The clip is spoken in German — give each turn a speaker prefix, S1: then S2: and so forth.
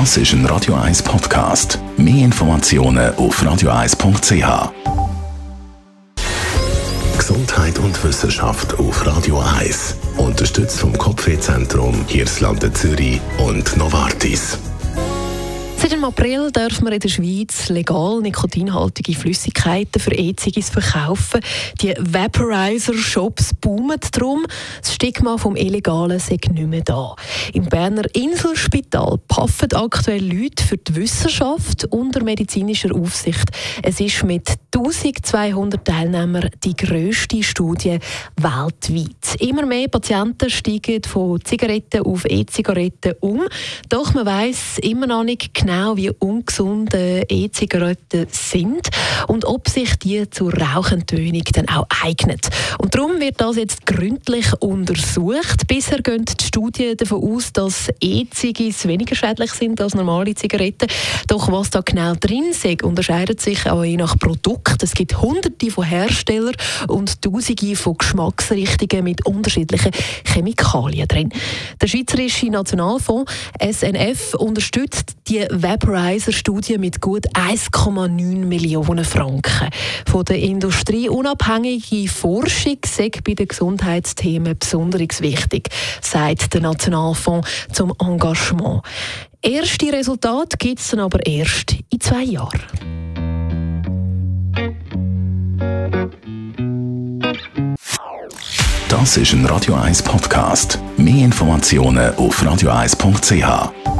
S1: Das ist ein Radio 1 Podcast. Mehr Informationen auf radio1.ch. Gesundheit und Wissenschaft auf Radio 1. Unterstützt vom Kopfwehzentrum Irlande Zürich und Novartis.
S2: Seit dem April dürfen wir in der Schweiz legal nikotinhaltige Flüssigkeiten für E-Zigis verkaufen. Die Vaporizer-Shops boomen darum. Das Stigma vom Illegalen sei nicht mehr da. Im Berner Inselspital paffen aktuell Leute für die Wissenschaft unter medizinischer Aufsicht. Es ist mit 1200 Teilnehmern die grösste Studie weltweit. Immer mehr Patienten steigen von Zigaretten auf E-Zigaretten um. Doch man weiß immer noch nicht genau, genau, wie ungesund E-Zigaretten sind und ob sich die zur Rauchentönung dann auch eignet. Und darum wird das jetzt gründlich untersucht. Bisher gehen die Studien davon aus, dass E-Zigis weniger schädlich sind als normale Zigaretten. Doch was da genau drin ist, unterscheidet sich auch je nach Produkt. Es gibt hunderte von Herstellern und tausende von Geschmacksrichtungen mit unterschiedlichen Chemikalien drin. Der Schweizerische Nationalfonds SNF unterstützt die Vaporizer-Studie mit gut 1,9 Millionen Franken. Von der Industrie unabhängige Forschung sei bei den Gesundheitsthemen besonders wichtig, sagt der Nationalfonds zum Engagement. Erste Resultate gibt es aber erst in zwei Jahren.
S1: Das ist ein Radio 1 Podcast. Mehr Informationen auf radio1.ch.